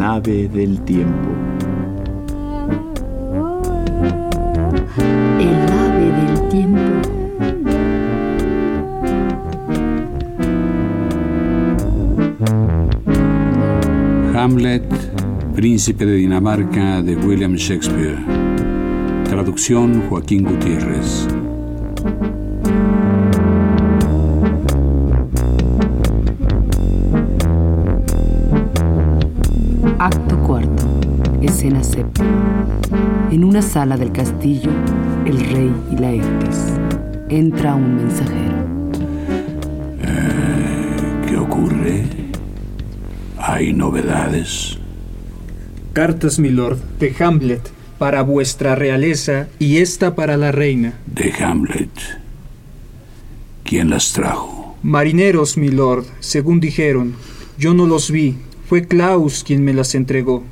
Nave del tiempo. El ave del tiempo. Hamlet, Príncipe de Dinamarca de William Shakespeare. Traducción Joaquín Gutiérrez. Escena séptima. En una sala del castillo, el rey y la Laertes. Entra un mensajero. ¿Qué ocurre? ¿Hay novedades? Cartas, milord, de Hamlet, para vuestra realeza y esta para la reina. De Hamlet. ¿Quién las trajo? Marineros, milord, según dijeron. Yo no los vi. Fue Klaus quien me las entregó.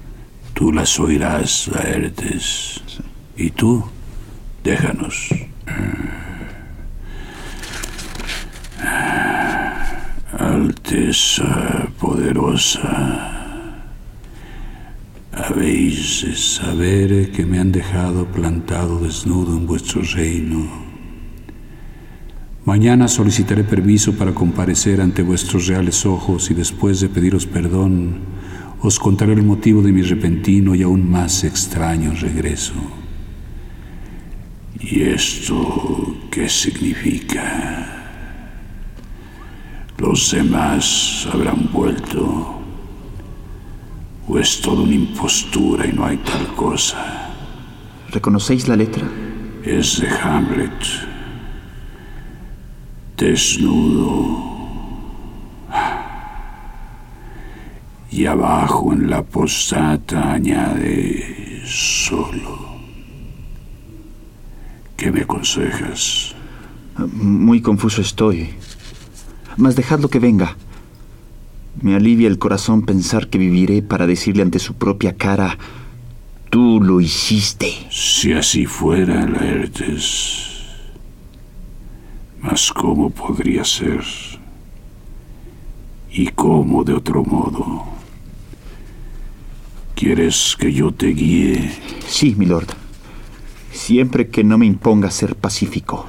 Tú las oirás, Laertes. ¿Y tú? Déjanos. Alteza poderosa, habéis de saber que me han dejado plantado desnudo en vuestro reino. Mañana solicitaré permiso para comparecer ante vuestros reales ojos y después de pediros perdón, os contaré el motivo de mi repentino y aún más extraño regreso. ¿Y esto qué significa? Los demás habrán vuelto. ¿O es todo una impostura y no hay tal cosa? ¿Reconocéis la letra? Es de Hamlet. Desnudo. Y abajo en la postata añade solo. ¿Qué me aconsejas? Muy confuso estoy. Mas dejadlo que venga. Me alivia el corazón pensar que viviré para decirle ante su propia cara, tú lo hiciste. Si así fuera, Laertes. Mas ¿cómo podría ser? ¿Y cómo de otro modo? ¿Quieres que yo te guíe? Sí, milord. Siempre que no me imponga ser pacífico.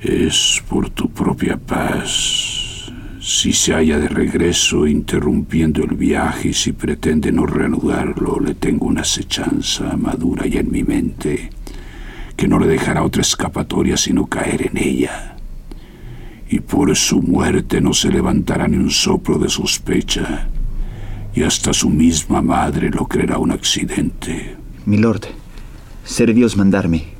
Es por tu propia paz. Si se halla de regreso interrumpiendo el viaje y si pretende no reanudarlo, le tengo una acechanza madura ya en mi mente que no le dejará otra escapatoria sino caer en ella. Y por su muerte no se levantará ni un soplo de sospecha, y hasta su misma madre lo creerá un accidente. Milord, ser Dios mandarme.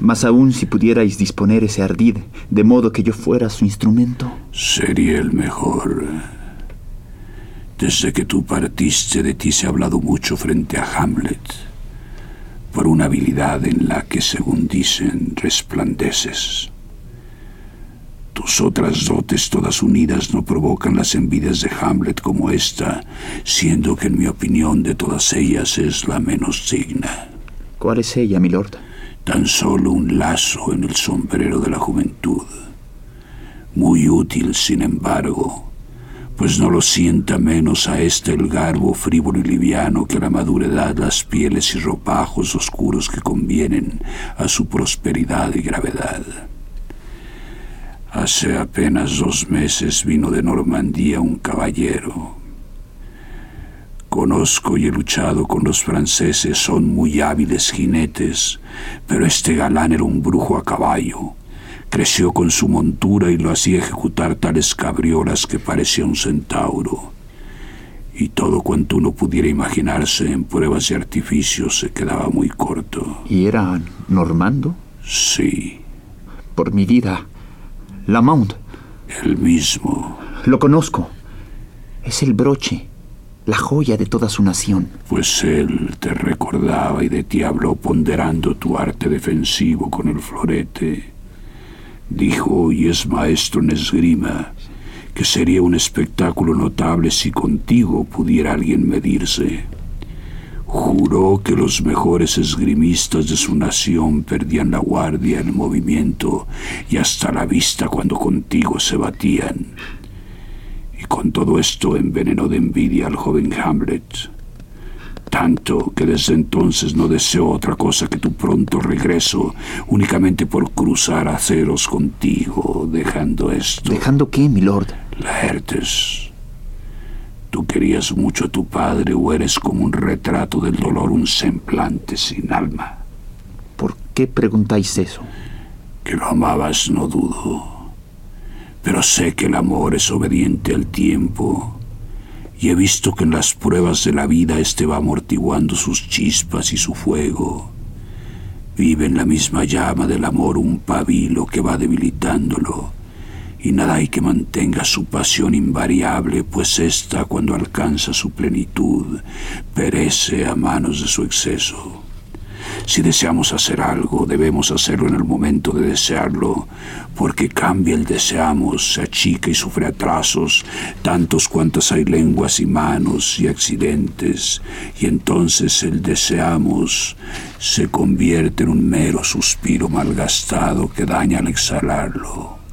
Más aún si pudierais disponer ese ardid, de modo que yo fuera su instrumento. Sería el mejor. Desde que tú partiste de ti se ha hablado mucho frente a Hamlet, por una habilidad en la que, según dicen, resplandeces. Tus otras dotes todas unidas no provocan las envidias de Hamlet como esta, siendo que en mi opinión de todas ellas es la menos digna. ¿Cuál es ella, milord? Tan solo un lazo en el sombrero de la juventud. Muy útil, sin embargo, pues no lo sienta menos a este el garbo frívolo y liviano que a la madura edad las pieles y ropajos oscuros que convienen a su prosperidad y gravedad. Hace apenas dos meses vino de Normandía un caballero. Conozco y he luchado con los franceses, son muy hábiles jinetes, pero este galán era un brujo a caballo. Creció con su montura y lo hacía ejecutar tales cabriolas que parecía un centauro. Y todo cuanto uno pudiera imaginarse en pruebas y artificios se quedaba muy corto. ¿Y era normando? Sí. Por mi vida. Lamont. El mismo. Lo conozco. Es el broche, la joya de toda su nación. Pues él te recordaba y de ti habló ponderando tu arte defensivo con el florete. Dijo, y es maestro en esgrima, que sería un espectáculo notable si contigo pudiera alguien medirse. Juró que los mejores esgrimistas de su nación perdían la guardia, el movimiento y hasta la vista cuando contigo se batían. Y con todo esto envenenó de envidia al joven Hamlet, tanto que desde entonces no deseó otra cosa que tu pronto regreso, únicamente por cruzar aceros contigo, dejando esto. ¿Dejando qué, milord? Laertes. Querías mucho a tu padre o eres como un retrato del dolor, un semblante sin alma. ¿Por qué preguntáis eso? Que lo amabas, no dudo. Pero sé que el amor es obediente al tiempo. Y he visto que en las pruebas de la vida éste va amortiguando sus chispas y su fuego. Vive en la misma llama del amor un pabilo que va debilitándolo y nada hay que mantenga su pasión invariable, pues ésta, cuando alcanza su plenitud, perece a manos de su exceso. Si deseamos hacer algo, debemos hacerlo en el momento de desearlo, porque cambia el deseamos, se achica y sufre atrasos, tantos cuantas hay lenguas y manos y accidentes, y entonces el deseamos se convierte en un mero suspiro malgastado que daña al exhalarlo.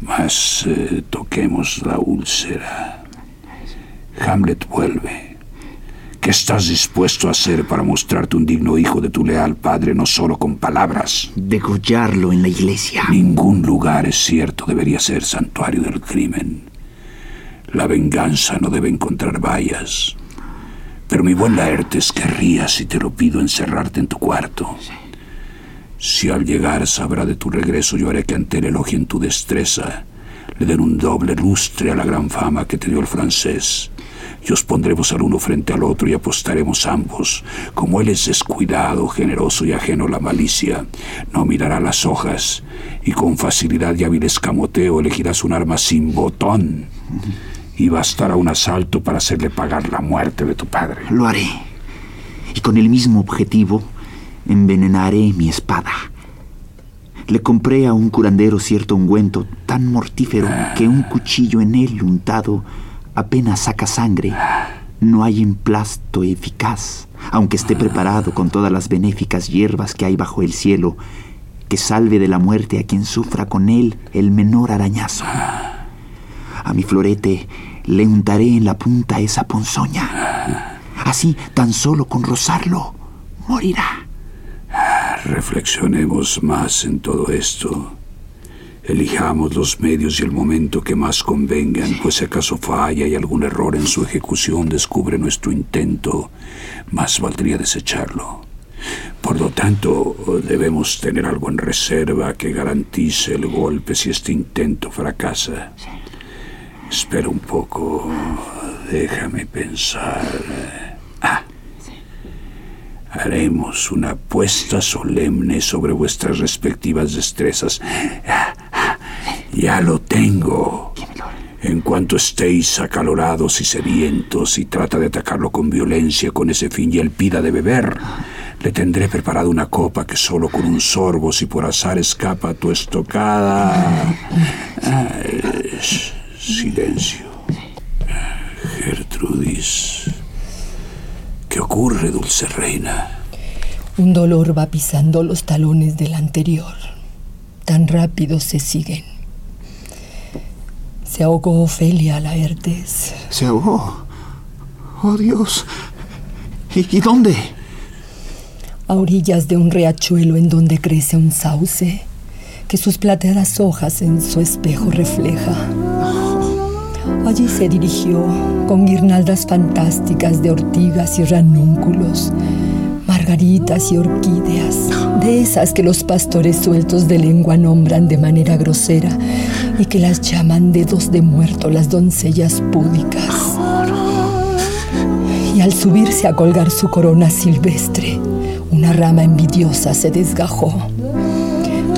Mas eh, toquemos la úlcera. Hamlet vuelve. ¿Qué estás dispuesto a hacer para mostrarte un digno hijo de tu leal padre, no solo con palabras? Degollarlo en la iglesia. Ningún lugar, es cierto, debería ser santuario del crimen. La venganza no debe encontrar vallas. Pero mi buen Laertes querría, si te lo pido, encerrarte en tu cuarto. Si al llegar sabrá de tu regreso, yo haré que ante el elogien tu destreza, le den un doble lustre a la gran fama que te dio el francés. Y os pondremos al uno frente al otro y apostaremos ambos. Como él es descuidado, generoso y ajeno a la malicia, no mirará las hojas y con facilidad y hábil escamoteo elegirás un arma sin botón. Y bastará un asalto para hacerle pagar la muerte de tu padre. Lo haré. Y con el mismo objetivo, envenenaré mi espada. Le compré a un curandero cierto ungüento tan mortífero que un cuchillo en él untado apenas saca sangre. No hay emplasto eficaz, aunque esté preparado con todas las benéficas hierbas que hay bajo el cielo, que salve de la muerte a quien sufra con él el menor arañazo. A mi florete le untaré en la punta esa ponzoña. Así, tan solo con rozarlo, morirá. Reflexionemos más en todo esto. Elijamos los medios y el momento que más convengan, pues si acaso falla y algún error en su ejecución descubre nuestro intento, más valdría desecharlo. Por lo tanto, debemos tener algo en reserva que garantice el golpe si este intento fracasa. Espera un poco, déjame pensar. Ah, haremos una apuesta solemne sobre vuestras respectivas destrezas. Ya lo tengo. En cuanto estéis acalorados y sedientos y trata de atacarlo con violencia con ese fin y él pida de beber, le tendré preparado una copa que solo con un sorbo, si por azar escapa tu estocada. Ay, silencio. Gertrudis. ¿Qué ocurre, dulce reina? Un dolor va pisando los talones del anterior. Tan rápido se siguen. Se ahogó Ofelia Laertes. ¿Se ahogó? ¡Oh, Dios! ¿Y, ¿Y dónde? A orillas de un riachuelo en donde crece un sauce que sus plateadas hojas en su espejo refleja. Allí se dirigió con guirnaldas fantásticas de ortigas y ranúnculos, margaritas y orquídeas, de esas que los pastores sueltos de lengua nombran de manera grosera y que las llaman dedos de muerto las doncellas púdicas. Y al subirse a colgar su corona silvestre, una rama envidiosa se desgajó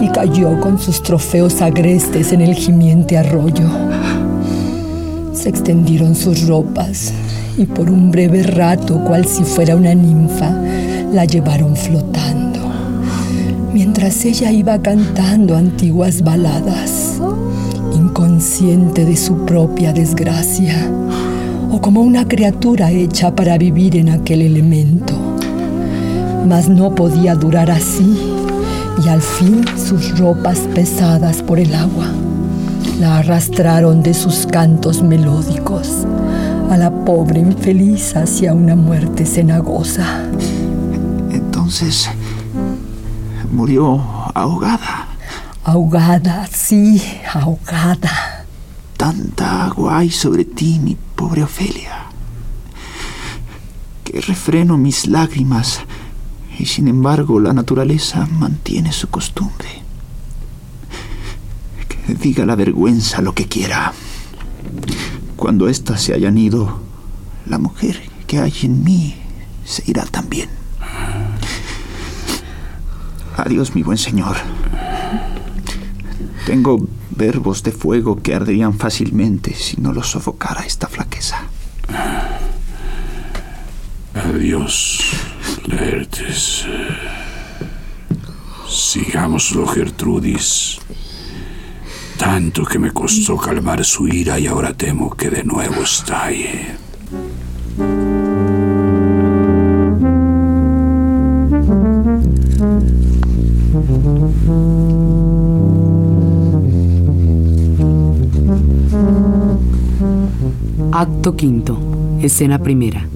y cayó con sus trofeos agrestes en el gimiente arroyo. Se extendieron sus ropas y por un breve rato, cual si fuera una ninfa, la llevaron flotando, mientras ella iba cantando antiguas baladas, inconsciente de su propia desgracia, o como una criatura hecha para vivir en aquel elemento. Mas no podía durar así, y al fin sus ropas pesadas por el agua la arrastraron de sus cantos melódicos a la pobre infeliz hacia una muerte cenagosa. Entonces, murió ahogada. Ahogada, sí, ahogada. Tanta agua hay sobre ti, mi pobre Ofelia, que refreno mis lágrimas y sin embargo la naturaleza mantiene su costumbre. Diga la vergüenza lo que quiera. Cuando éstas se hayan ido, la mujer que hay en mí se irá también. Adiós, mi buen señor. Tengo verbos de fuego que arderían fácilmente si no los sofocara esta flaqueza. Adiós, Laertes. Sigámoslo, Gertrudis. Tanto que me costó calmar su ira y ahora temo que de nuevo estalle. Acto quinto, escena primera.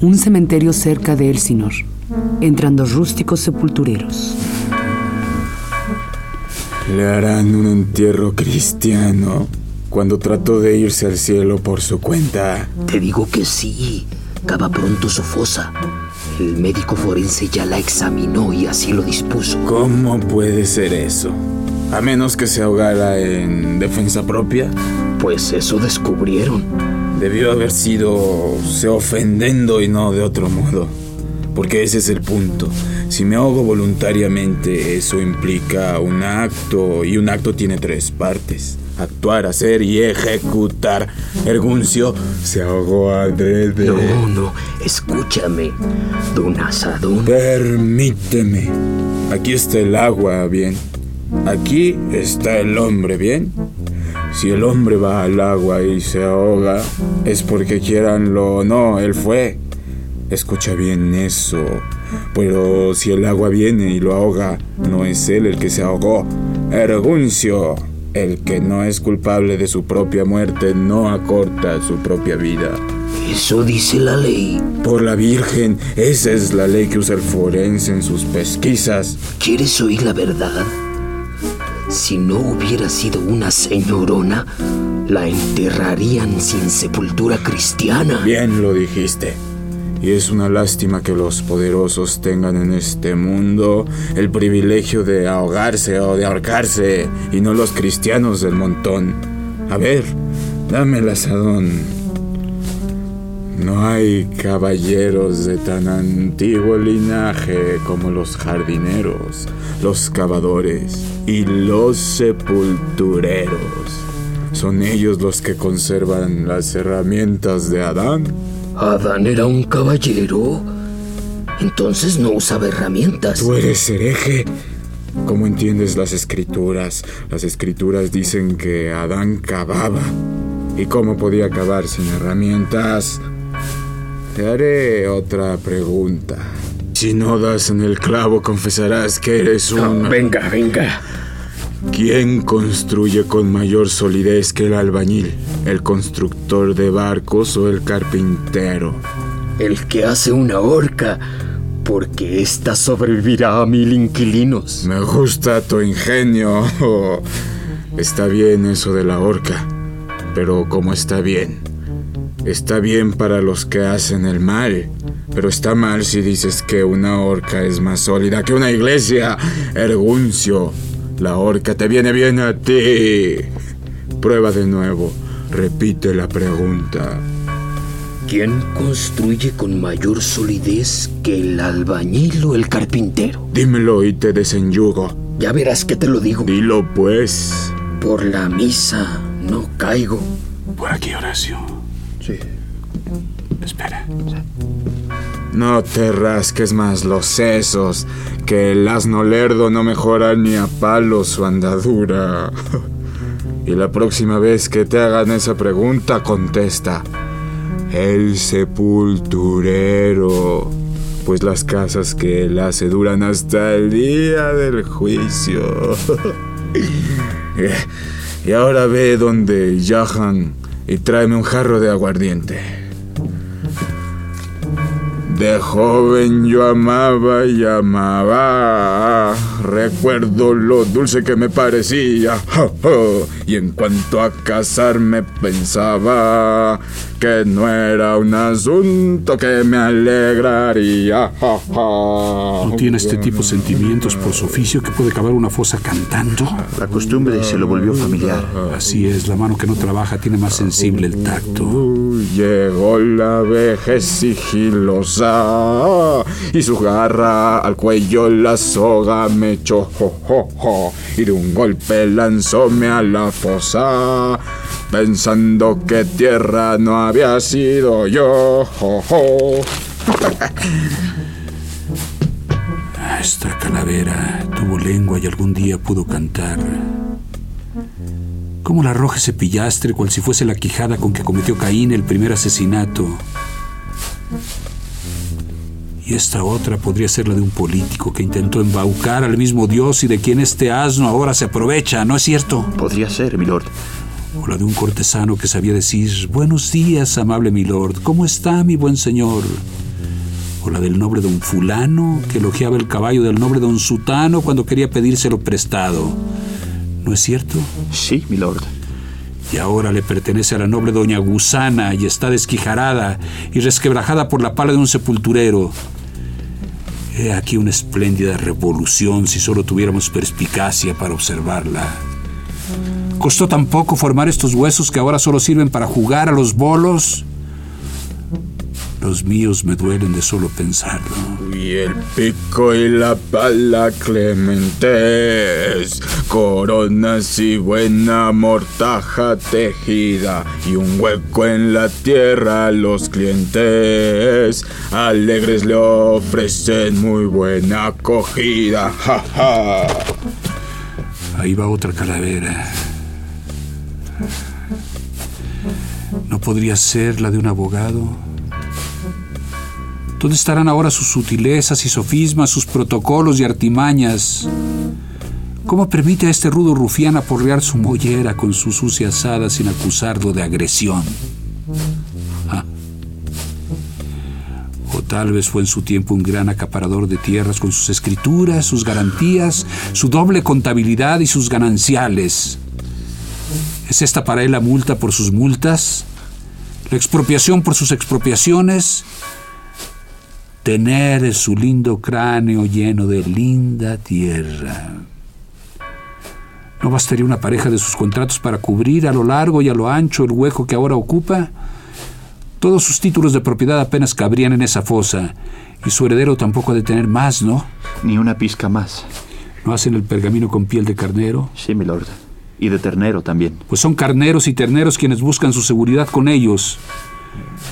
Un cementerio cerca de Elsinor. Entran dos rústicos sepultureros. Le harán un entierro cristiano cuando trató de irse al cielo por su cuenta. Te digo que sí. Cava pronto su fosa. El médico forense ya la examinó y así lo dispuso. ¿Cómo puede ser eso? A menos que se ahogara en defensa propia. Pues eso descubrieron. Debió haber sido se ofendiendo y no de otro modo. Porque ese es el punto. Si me ahogo voluntariamente, eso implica un acto y un acto tiene tres partes. Actuar, hacer y ejecutar. Erguncio se ahogó adrede. No, no, escúchame, don Asadón. Permíteme. Aquí está el agua, bien. Aquí está el hombre, bien. Si el hombre va al agua y se ahoga, es porque quieranlo o no, él fue. Escucha bien eso. Pero si el agua viene y lo ahoga, no es él el que se ahogó. Erguncio, el que no es culpable de su propia muerte, no acorta su propia vida. Eso dice la ley. Por la Virgen, esa es la ley que usa el forense en sus pesquisas. ¿Quieres oír la verdad? Si no hubiera sido una señorona, la enterrarían sin sepultura cristiana. Bien lo dijiste. Y es una lástima que los poderosos tengan en este mundo el privilegio de ahogarse o de ahorcarse y no los cristianos del montón. A ver, dame el asadón. No hay caballeros de tan antiguo linaje como los jardineros, los cavadores y los sepultureros. ¿Son ellos los que conservan las herramientas de Adán? Adán era un caballero. Entonces no usaba herramientas. Tú eres hereje. ¿Cómo entiendes las escrituras? Las escrituras dicen que Adán cavaba. ¿Y cómo podía cavar sin herramientas? Te haré otra pregunta. Si no das en el clavo, confesarás que eres un... venga, venga. ¿Quién construye con mayor solidez que el albañil? ¿El constructor de barcos o el carpintero? El que hace una horca, porque ésta sobrevivirá a mil inquilinos. Me gusta tu ingenio. Está bien eso de la horca, pero ¿cómo está bien? Está bien para los que hacen el mal, pero está mal si dices que una horca es más sólida que una iglesia. Erguncio, la horca te viene bien a ti. Prueba de nuevo. Repite la pregunta. ¿Quién construye con mayor solidez que el albañil o el carpintero? Dímelo y te desenyugo. Ya verás que te lo digo. Dilo pues. Por la misa no caigo. Por aquí, Horacio. Sí. Espera. No te rasques más los sesos, que el asno lerdo no mejora ni a palo su andadura. Y la próxima vez que te hagan esa pregunta, contesta. El sepulturero. Pues las casas que él hace duran hasta el día del juicio. y ahora ve donde Jahan y tráeme un jarro de aguardiente. De joven yo amaba y amaba. Recuerdo lo dulce que me parecía. Y en cuanto a casarme pensaba que no era un asunto que me alegraría. ¿No tiene este tipo sentimientos por su oficio que puede cavar una fosa cantando? La costumbre se lo volvió familiar. Así es, la mano que no trabaja tiene más sensible el tacto. Llegó la vejez sigilosa y su garra al cuello la soga me echó y de un golpe lanzóme a la fosa pensando que tierra no había sido yo. Esta calavera tuvo lengua y algún día pudo cantar. ¿Cómo la arroja ese pillastre cual si fuese la quijada con que cometió Caín el primer asesinato? Y esta otra podría ser la de un político que intentó embaucar al mismo Dios y de quien este asno ahora se aprovecha, ¿no es cierto? Podría ser, milord. O la de un cortesano que sabía decir, buenos días, amable milord, ¿cómo está mi buen señor? O la del noble don fulano que elogiaba el caballo del noble don sutano cuando quería pedírselo prestado. ¿No es cierto? Sí, milord. Y ahora le pertenece a la noble doña Gusana y está desquijarada y resquebrajada por la pala de un sepulturero. He aquí una espléndida revolución si solo tuviéramos perspicacia para observarla. ¿Costó tan poco formar estos huesos que ahora solo sirven para jugar a los bolos? Los míos me duelen de solo pensarlo. Y el pico y la pala clementes, coronas y buena mortaja tejida, y un hueco en la tierra los clientes. Alegres le ofrecen muy buena acogida. Ahí va otra calavera. ¿No podría ser la de un abogado? ¿Dónde estarán ahora sus sutilezas y sofismas, sus protocolos y artimañas? ¿Cómo permite a este rudo rufián aporrear su mollera con su sucia asada sin acusarlo de agresión? Ah. O tal vez fue en su tiempo un gran acaparador de tierras con sus escrituras, sus garantías, su doble contabilidad y sus gananciales. ¿Es esta para él la multa por sus multas? ¿La expropiación por sus expropiaciones? Tener su lindo cráneo lleno de linda tierra. ¿No bastaría una pareja de sus contratos para cubrir a lo largo y a lo ancho el hueco que ahora ocupa? Todos sus títulos de propiedad apenas cabrían en esa fosa, y su heredero tampoco ha de tener más, ¿no? Ni una pizca más. ¿No hacen el pergamino con piel de carnero? Sí, milord. Y de ternero también. Pues son carneros y terneros quienes buscan su seguridad con ellos.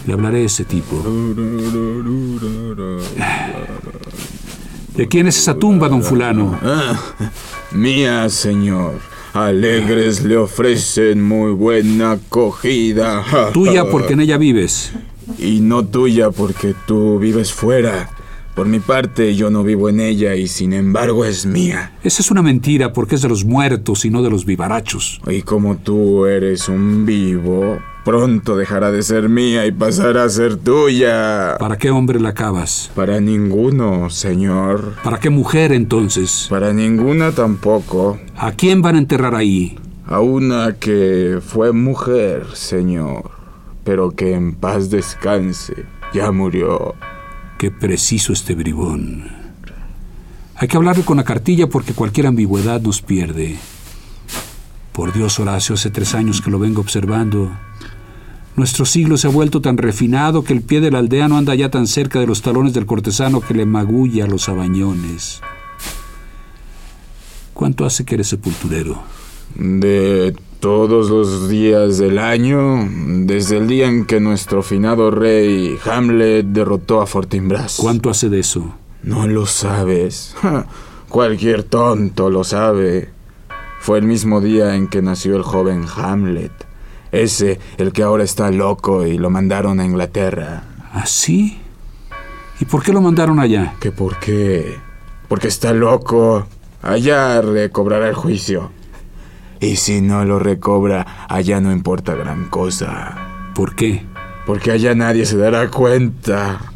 Le hablaré a ese tipo. ¿De quién es esa tumba, don fulano? Ah, mía, señor. Alegres le ofrecen muy buena acogida. Tuya porque en ella vives. Y no tuya porque tú vives fuera. Por mi parte, yo no vivo en ella y sin embargo es mía. Esa es una mentira porque es de los muertos y no de los vivarachos. Y como tú eres un vivo, pronto dejará de ser mía y pasará a ser tuya. ¿Para qué hombre la acabas? Para ninguno, señor. ¿Para qué mujer entonces? Para ninguna tampoco. ¿A quién van a enterrar ahí? A una que fue mujer, señor, pero que en paz descanse. Ya murió. Qué preciso este bribón. Hay que hablarle con la cartilla porque cualquier ambigüedad nos pierde. Por Dios, Horacio, hace tres años que lo vengo observando. Nuestro siglo se ha vuelto tan refinado que el pie del aldeano anda ya tan cerca de los talones del cortesano que le magulla los abañones. ¿Cuánto hace que eres sepulturero? De todos los días del año, desde el día en que nuestro finado rey Hamlet derrotó a Fortinbras. ¿Cuánto hace de eso? No lo sabes. Cualquier tonto lo sabe. Fue el mismo día en que nació el joven Hamlet. Ese, el que ahora está loco y lo mandaron a Inglaterra. ¿Ah, sí? ¿Y por qué lo mandaron allá? ¿Que por qué? Porque está loco. Allá recobrará el juicio. Y si no lo recobra, allá no importa gran cosa. ¿Por qué? Porque allá nadie se dará cuenta.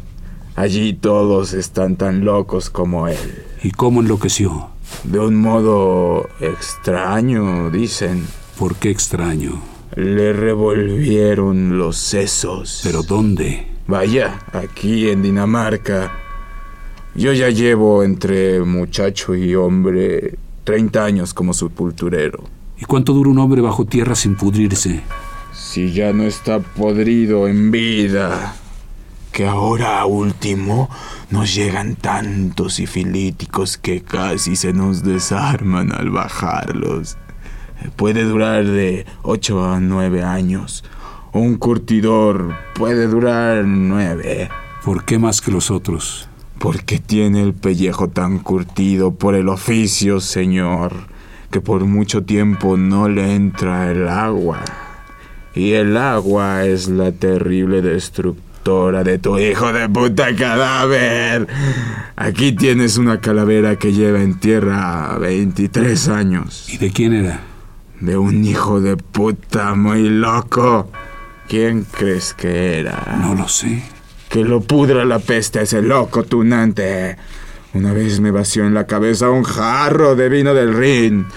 Allí todos están tan locos como él. ¿Y cómo enloqueció? De un modo extraño, dicen. ¿Por qué extraño? Le revolvieron los sesos. ¿Pero dónde? Vaya, aquí en Dinamarca. Yo ya llevo entre muchacho y hombre 30 años como sepulturero. ¿Y cuánto dura un hombre bajo tierra sin pudrirse? Si ya no está podrido en vida, que ahora último nos llegan tantos sifilíticos que casi se nos desarman al bajarlos. Puede durar de 8 a 9 años. Un curtidor puede durar 9. ¿Por qué más que los otros? Porque tiene el pellejo tan curtido por el oficio, señor que por mucho tiempo no le entra el agua. Y el agua es la terrible destructora de tu hijo de puta cadáver. Aquí tienes una calavera que lleva en tierra 23 años. ¿Y de quién era? De un hijo de puta muy loco. ¿Quién crees que era? No lo sé. Que lo pudra la peste a ese loco tunante. Una vez me vació en la cabeza un jarro de vino del Rin.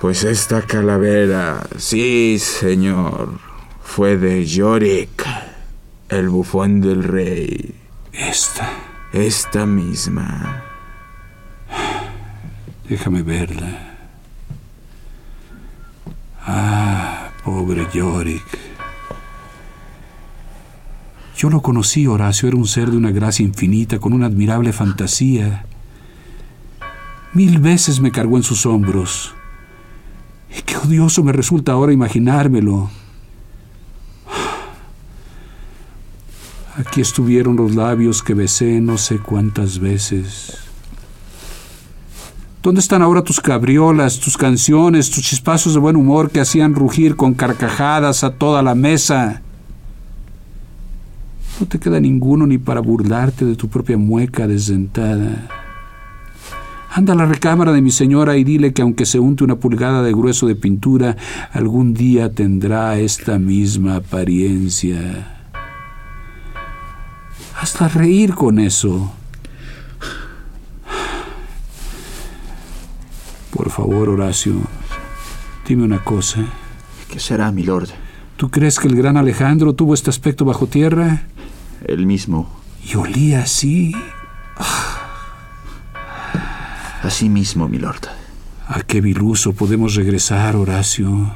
Pues esta calavera, sí, señor, fue de Yorick, el bufón del rey. Esta. Esta misma. Déjame verla. Ah, pobre Yorick. Yo lo conocí, Horacio, era un ser de una gracia infinita, con una admirable fantasía. Mil veces me cargó en sus hombros. Y qué odioso me resulta ahora imaginármelo. Aquí estuvieron los labios que besé no sé cuántas veces. ¿Dónde están ahora tus cabriolas, tus canciones, tus chispazos de buen humor que hacían rugir con carcajadas a toda la mesa? No te queda ninguno ni para burlarte de tu propia mueca desdentada. Anda a la recámara de mi señora y dile que aunque se unte una pulgada de grueso de pintura, algún día tendrá esta misma apariencia. Hasta reír con eso. Por favor, Horacio, dime una cosa. ¿Qué será, mi lord? ¿Tú crees que el gran Alejandro tuvo este aspecto bajo tierra? El mismo. Y olía así. Así mismo, milord. ¿A qué viluso podemos regresar, Horacio?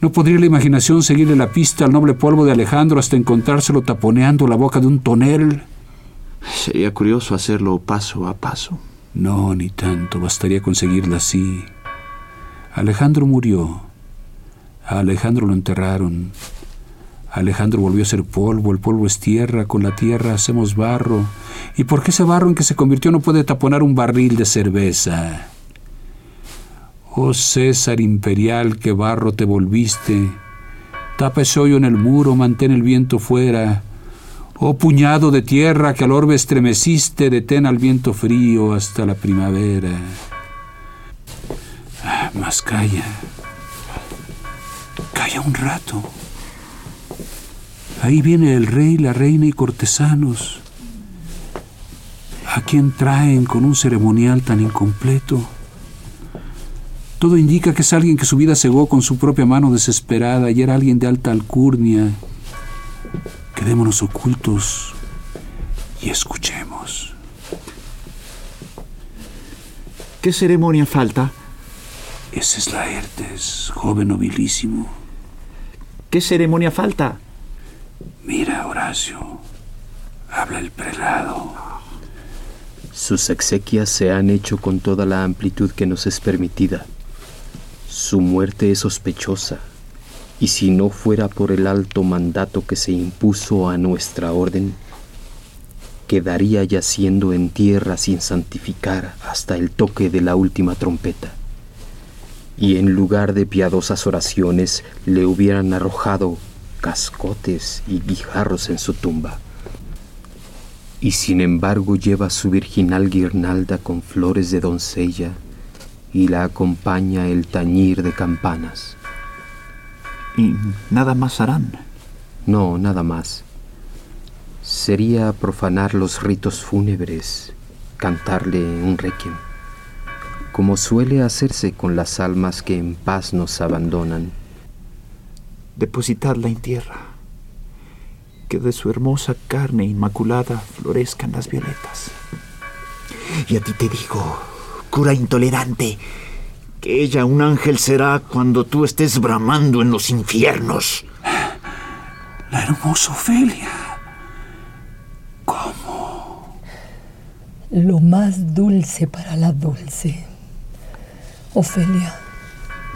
¿No podría la imaginación seguirle la pista al noble polvo de Alejandro hasta encontrárselo taponeando la boca de un tonel? Sería curioso hacerlo paso a paso. No, ni tanto. Bastaría conseguirla así. Alejandro murió. A Alejandro lo enterraron. Alejandro volvió a ser polvo, el polvo es tierra, con la tierra hacemos barro. ¿Y por qué ese barro en que se convirtió no puede taponar un barril de cerveza? Oh César imperial, que barro te volviste. Tapa ese hoyo en el muro, mantén el viento fuera. Oh puñado de tierra que al orbe estremeciste, detén al viento frío hasta la primavera. Ah, más calla. Calla un rato. Ahí viene el rey, la reina y cortesanos. ¿A quién traen con un ceremonial tan incompleto? Todo indica que es alguien que su vida cegó con su propia mano desesperada y era alguien de alta alcurnia. Quedémonos ocultos y escuchemos. ¿Qué ceremonia falta? Ese es Laertes, joven nobilísimo. ¿Qué ceremonia falta? Mira, Horacio, habla el prelado. Sus exequias se han hecho con toda la amplitud que nos es permitida. Su muerte es sospechosa, y si no fuera por el alto mandato que se impuso a nuestra orden, quedaría yaciendo en tierra sin santificar hasta el toque de la última trompeta. Y en lugar de piadosas oraciones le hubieran arrojado cascotes y guijarros en su tumba y sin embargo lleva su virginal guirnalda con flores de doncella y la acompaña el tañir de campanas. ¿Y nada más harán? No, nada más. Sería profanar los ritos fúnebres, cantarle un requiem, como suele hacerse con las almas que en paz nos abandonan. Depositadla en tierra que de su hermosa carne inmaculada florezcan las violetas. Y a ti te digo, cura intolerante, que ella un ángel será cuando tú estés bramando en los infiernos. La hermosa Ofelia. ¿Cómo? Lo más dulce para la dulce. Ofelia,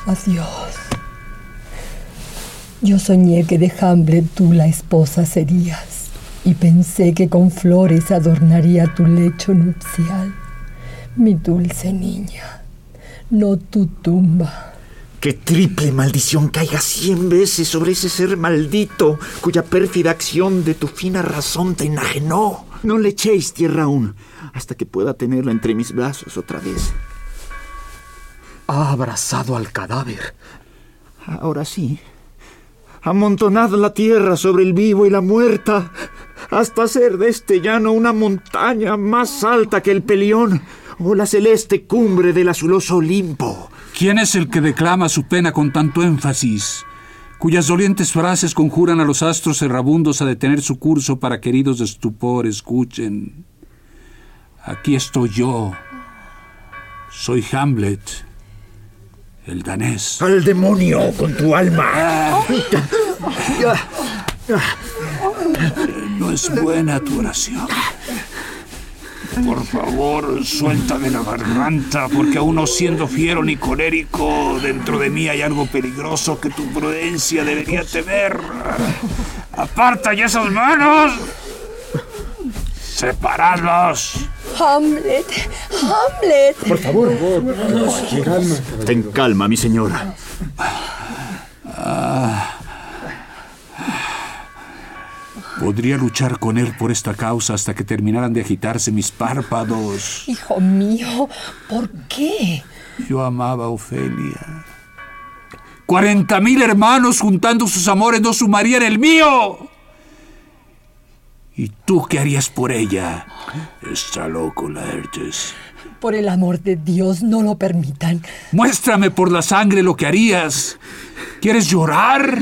adiós. Yo soñé que de Hamlet tú la esposa serías y pensé que con flores adornaría tu lecho nupcial. Mi dulce niña, no tu tumba. Que triple maldición caiga cien veces sobre ese ser maldito cuya pérfida acción de tu fina razón te enajenó. No le echéis tierra aún hasta que pueda tenerla entre mis brazos otra vez. Ha abrazado al cadáver. Ahora sí, Amontonad la tierra sobre el vivo y la muerta, hasta hacer de este llano una montaña más alta que el Pelión o la celeste cumbre del azuloso Olimpo. ¿Quién es el que declama su pena con tanto énfasis? cuyas dolientes frases conjuran a los astros errabundos a detener su curso para que heridos de estupor escuchen. Aquí estoy yo. Soy Hamlet el danés. Al demonio con tu alma. No es buena tu oración. Por favor, suéltame la garganta, porque aún no siendo fiero ni colérico, dentro de mí hay algo peligroso que tu prudencia debería temer. ¡Aparta ya esas manos! ¡Separadlos! Hamlet, Hamlet. Por favor, calma. Ten calma, mi señora. Podría luchar con él por esta causa hasta que terminaran de agitarse mis párpados. Hijo mío, ¿por qué? Yo amaba a Ofelia. Cuarenta mil hermanos juntando sus amores no sumarían el mío. ¿Y tú qué harías por ella? Está loco, Laertes. Por el amor de Dios, no lo permitan. Muéstrame por la sangre lo que harías. ¿Quieres llorar?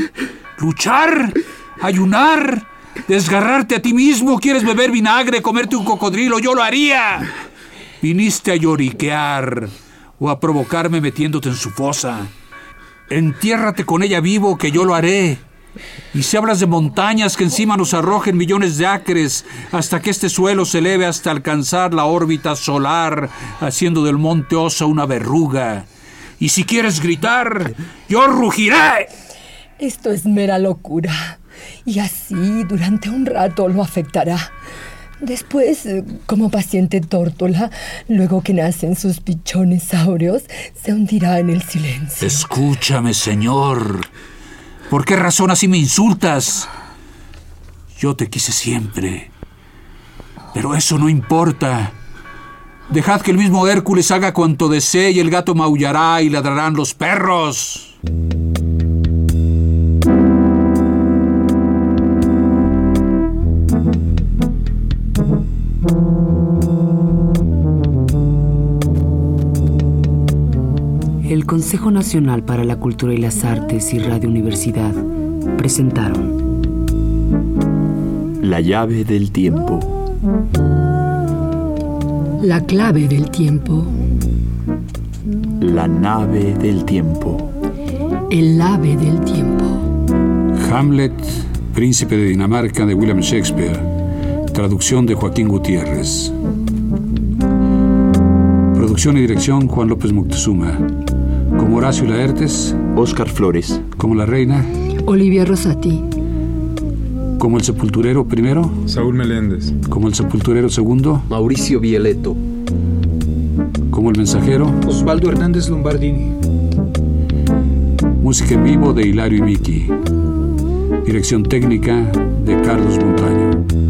¿Luchar? ¿Ayunar? ¿Desgarrarte a ti mismo? ¿Quieres beber vinagre, comerte un cocodrilo? Yo lo haría. Viniste a lloriquear o a provocarme metiéndote en su fosa. Entiérrate con ella vivo, que yo lo haré. Y si hablas de montañas que encima nos arrojen millones de acres hasta que este suelo se eleve hasta alcanzar la órbita solar, haciendo del monte Osa una verruga. Y si quieres gritar, yo rugiré. Esto es mera locura. Y así durante un rato lo afectará. Después, como paciente tórtola, luego que nacen sus pichones áureos, se hundirá en el silencio. Escúchame, señor. ¿Por qué razón así me insultas? Yo te quise siempre. Pero eso no importa. Dejad que el mismo Hércules haga cuanto desee y el gato maullará y ladrarán los perros. El Consejo Nacional para la Cultura y las Artes y Radio Universidad presentaron La llave del tiempo. La clave del tiempo. La nave del tiempo. El ave del tiempo. Hamlet, príncipe de Dinamarca de William Shakespeare. Traducción de Joaquín Gutiérrez. Producción y dirección Juan López Moctezuma. Como Horacio Laertes. Oscar Flores. Como la reina. Olivia Rosati. Como el sepulturero primero. Saúl Meléndez. Como el sepulturero segundo. Mauricio Vieleto. Como el mensajero. Osvaldo Hernández Lombardini. Música en vivo de Hilario y Miki. Dirección técnica de Carlos Montaño.